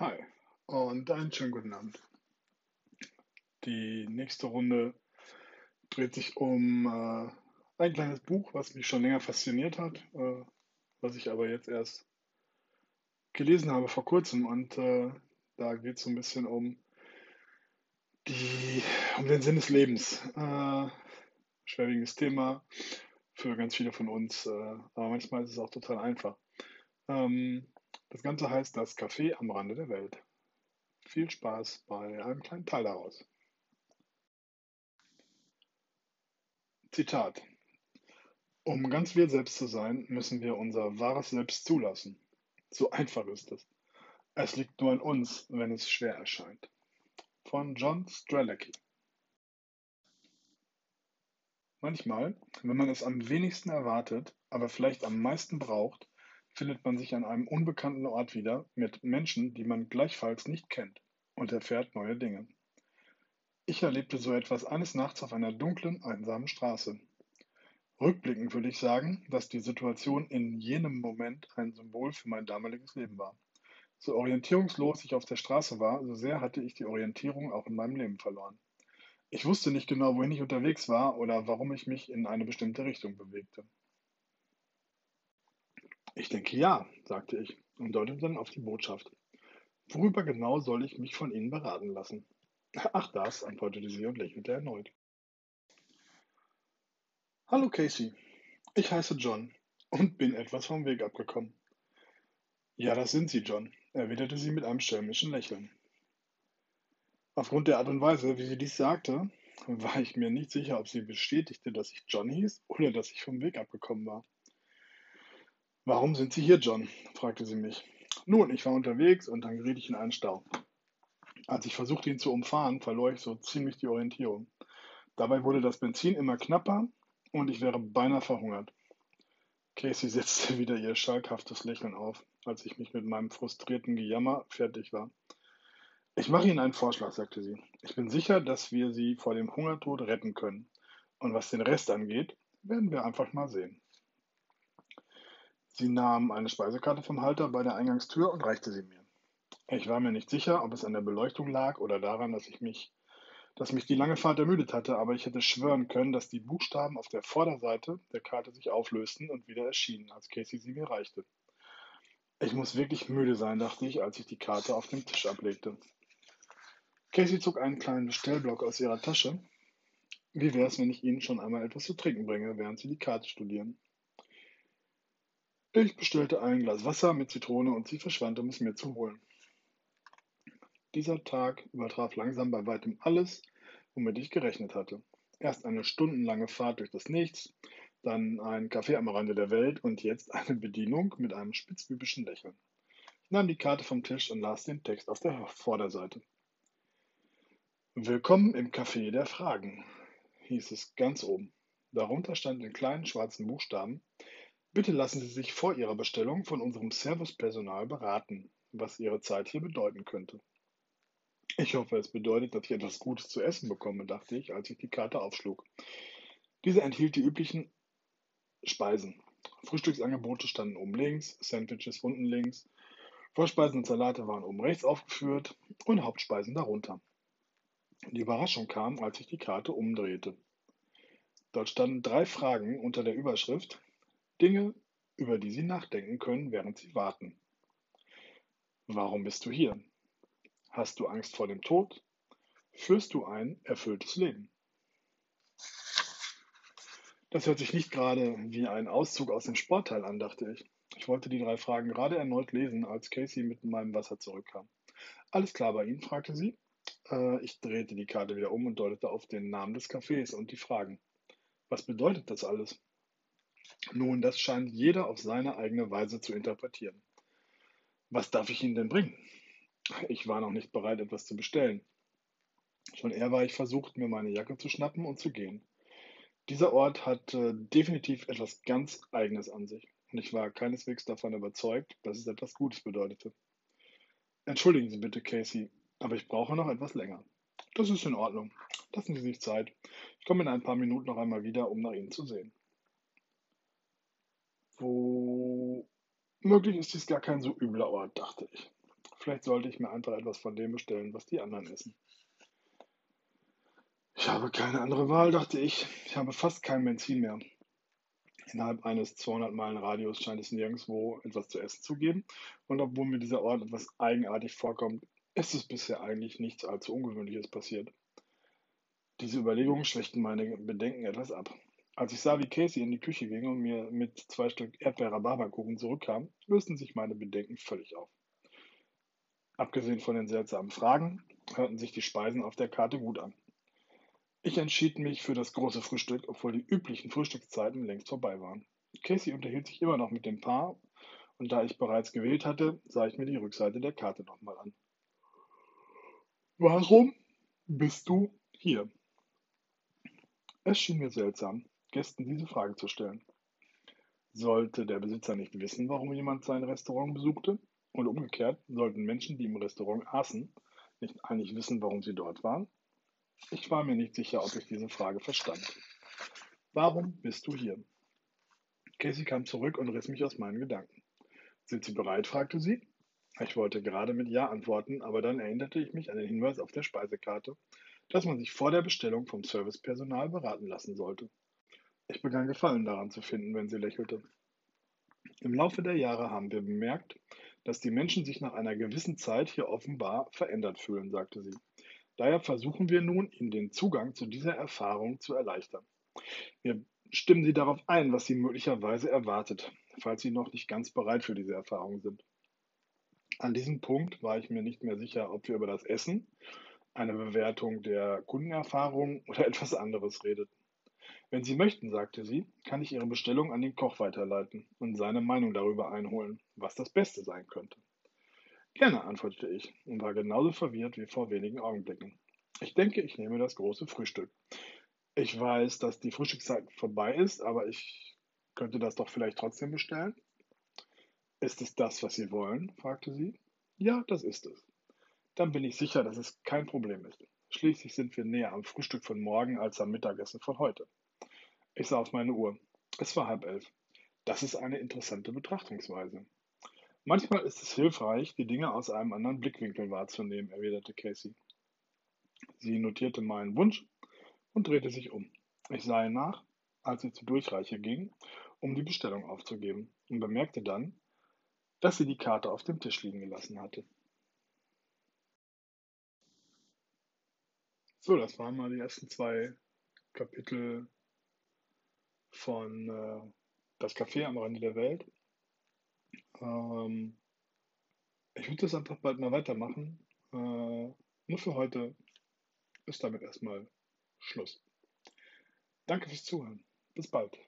Hi und einen schönen guten Abend. Die nächste Runde dreht sich um äh, ein kleines Buch, was mich schon länger fasziniert hat, äh, was ich aber jetzt erst gelesen habe vor kurzem. Und äh, da geht es so ein bisschen um, die, um den Sinn des Lebens. Äh, schwerwiegendes Thema für ganz viele von uns, äh, aber manchmal ist es auch total einfach. Ähm, das Ganze heißt das Café am Rande der Welt. Viel Spaß bei einem kleinen Teil daraus. Zitat. Um ganz wir selbst zu sein, müssen wir unser wahres Selbst zulassen. So einfach ist es. Es liegt nur an uns, wenn es schwer erscheint. Von John Strzelecki. Manchmal, wenn man es am wenigsten erwartet, aber vielleicht am meisten braucht, findet man sich an einem unbekannten Ort wieder mit Menschen, die man gleichfalls nicht kennt und erfährt neue Dinge. Ich erlebte so etwas eines Nachts auf einer dunklen, einsamen Straße. Rückblickend würde ich sagen, dass die Situation in jenem Moment ein Symbol für mein damaliges Leben war. So orientierungslos ich auf der Straße war, so sehr hatte ich die Orientierung auch in meinem Leben verloren. Ich wusste nicht genau, wohin ich unterwegs war oder warum ich mich in eine bestimmte Richtung bewegte. Ich denke ja, sagte ich und deutete dann auf die Botschaft. Worüber genau soll ich mich von Ihnen beraten lassen? Ach das, antwortete sie und lächelte erneut. Hallo Casey, ich heiße John und bin etwas vom Weg abgekommen. Ja, das sind Sie, John, erwiderte sie mit einem schelmischen Lächeln. Aufgrund der Art und Weise, wie sie dies sagte, war ich mir nicht sicher, ob sie bestätigte, dass ich John hieß oder dass ich vom Weg abgekommen war. Warum sind Sie hier, John? fragte sie mich. Nun, ich war unterwegs und dann geriet ich in einen Stau. Als ich versuchte, ihn zu umfahren, verlor ich so ziemlich die Orientierung. Dabei wurde das Benzin immer knapper und ich wäre beinahe verhungert. Casey setzte wieder ihr schalkhaftes Lächeln auf, als ich mich mit meinem frustrierten Gejammer fertig war. Ich mache Ihnen einen Vorschlag, sagte sie. Ich bin sicher, dass wir Sie vor dem Hungertod retten können. Und was den Rest angeht, werden wir einfach mal sehen. Sie nahm eine Speisekarte vom Halter bei der Eingangstür und reichte sie mir. Ich war mir nicht sicher, ob es an der Beleuchtung lag oder daran, dass ich mich, dass mich die lange Fahrt ermüdet hatte, aber ich hätte schwören können, dass die Buchstaben auf der Vorderseite der Karte sich auflösten und wieder erschienen, als Casey sie mir reichte. Ich muss wirklich müde sein, dachte ich, als ich die Karte auf dem Tisch ablegte. Casey zog einen kleinen Bestellblock aus ihrer Tasche. Wie wäre es, wenn ich Ihnen schon einmal etwas zu trinken bringe, während Sie die Karte studieren? Ich bestellte ein Glas Wasser mit Zitrone und sie verschwand, um es mir zu holen. Dieser Tag übertraf langsam bei weitem alles, womit ich gerechnet hatte. Erst eine stundenlange Fahrt durch das Nichts, dann ein Café am Rande der Welt und jetzt eine Bedienung mit einem spitzbübischen Lächeln. Ich nahm die Karte vom Tisch und las den Text auf der Vorderseite. Willkommen im Café der Fragen, hieß es ganz oben. Darunter stand in kleinen schwarzen Buchstaben Bitte lassen Sie sich vor Ihrer Bestellung von unserem Servicepersonal beraten, was Ihre Zeit hier bedeuten könnte. Ich hoffe, es bedeutet, dass ich etwas Gutes zu essen bekomme, dachte ich, als ich die Karte aufschlug. Diese enthielt die üblichen Speisen. Frühstücksangebote standen oben links, Sandwiches unten links, Vorspeisen und Salate waren oben rechts aufgeführt und Hauptspeisen darunter. Die Überraschung kam, als ich die Karte umdrehte. Dort standen drei Fragen unter der Überschrift Dinge, über die Sie nachdenken können, während Sie warten. Warum bist du hier? Hast du Angst vor dem Tod? Führst du ein erfülltes Leben? Das hört sich nicht gerade wie ein Auszug aus dem Sportteil an, dachte ich. Ich wollte die drei Fragen gerade erneut lesen, als Casey mit meinem Wasser zurückkam. Alles klar bei Ihnen? fragte sie. Äh, ich drehte die Karte wieder um und deutete auf den Namen des Cafés und die Fragen. Was bedeutet das alles? Nun, das scheint jeder auf seine eigene Weise zu interpretieren. Was darf ich Ihnen denn bringen? Ich war noch nicht bereit, etwas zu bestellen. Schon eher war ich versucht, mir meine Jacke zu schnappen und zu gehen. Dieser Ort hat äh, definitiv etwas ganz Eigenes an sich und ich war keineswegs davon überzeugt, dass es etwas Gutes bedeutete. Entschuldigen Sie bitte, Casey, aber ich brauche noch etwas länger. Das ist in Ordnung. Lassen Sie sich Zeit. Ich komme in ein paar Minuten noch einmal wieder, um nach Ihnen zu sehen. Womöglich ist dies gar kein so übler Ort, dachte ich. Vielleicht sollte ich mir einfach etwas von dem bestellen, was die anderen essen. Ich habe keine andere Wahl, dachte ich. Ich habe fast kein Benzin mehr. Innerhalb eines 200 Meilen Radius scheint es nirgendwo etwas zu essen zu geben. Und obwohl mir dieser Ort etwas eigenartig vorkommt, ist es bisher eigentlich nichts allzu Ungewöhnliches passiert. Diese Überlegungen schwächten meine Bedenken etwas ab. Als ich sah, wie Casey in die Küche ging und mir mit zwei Stück Erdbeer-Rhabarberkuchen zurückkam, lösten sich meine Bedenken völlig auf. Abgesehen von den seltsamen Fragen hörten sich die Speisen auf der Karte gut an. Ich entschied mich für das große Frühstück, obwohl die üblichen Frühstückszeiten längst vorbei waren. Casey unterhielt sich immer noch mit dem Paar, und da ich bereits gewählt hatte, sah ich mir die Rückseite der Karte nochmal an. Warum bist du hier? Es schien mir seltsam, Gästen diese Frage zu stellen. Sollte der Besitzer nicht wissen, warum jemand sein Restaurant besuchte? Und umgekehrt, sollten Menschen, die im Restaurant aßen, nicht eigentlich wissen, warum sie dort waren? Ich war mir nicht sicher, ob ich diese Frage verstand. Warum bist du hier? Casey kam zurück und riss mich aus meinen Gedanken. Sind Sie bereit? fragte sie. Ich wollte gerade mit Ja antworten, aber dann erinnerte ich mich an den Hinweis auf der Speisekarte, dass man sich vor der Bestellung vom Servicepersonal beraten lassen sollte. Ich begann Gefallen daran zu finden, wenn sie lächelte. Im Laufe der Jahre haben wir bemerkt, dass die Menschen sich nach einer gewissen Zeit hier offenbar verändert fühlen, sagte sie. Daher versuchen wir nun, Ihnen den Zugang zu dieser Erfahrung zu erleichtern. Wir stimmen Sie darauf ein, was Sie möglicherweise erwartet, falls Sie noch nicht ganz bereit für diese Erfahrung sind. An diesem Punkt war ich mir nicht mehr sicher, ob wir über das Essen, eine Bewertung der Kundenerfahrung oder etwas anderes redeten. Wenn Sie möchten, sagte sie, kann ich Ihre Bestellung an den Koch weiterleiten und seine Meinung darüber einholen, was das Beste sein könnte. Gerne, antwortete ich und war genauso verwirrt wie vor wenigen Augenblicken. Ich denke, ich nehme das große Frühstück. Ich weiß, dass die Frühstückszeit vorbei ist, aber ich könnte das doch vielleicht trotzdem bestellen. Ist es das, was Sie wollen? fragte sie. Ja, das ist es. Dann bin ich sicher, dass es kein Problem ist. Schließlich sind wir näher am Frühstück von morgen als am Mittagessen von heute. Ich sah auf meine Uhr. Es war halb elf. Das ist eine interessante Betrachtungsweise. Manchmal ist es hilfreich, die Dinge aus einem anderen Blickwinkel wahrzunehmen, erwiderte Casey. Sie notierte meinen Wunsch und drehte sich um. Ich sah ihr nach, als sie zur Durchreiche ging, um die Bestellung aufzugeben, und bemerkte dann, dass sie die Karte auf dem Tisch liegen gelassen hatte. So, das waren mal die ersten zwei Kapitel von äh, Das Café am Rande der Welt. Ähm, ich würde das einfach bald mal weitermachen. Äh, nur für heute ist damit erstmal Schluss. Danke fürs Zuhören. Bis bald.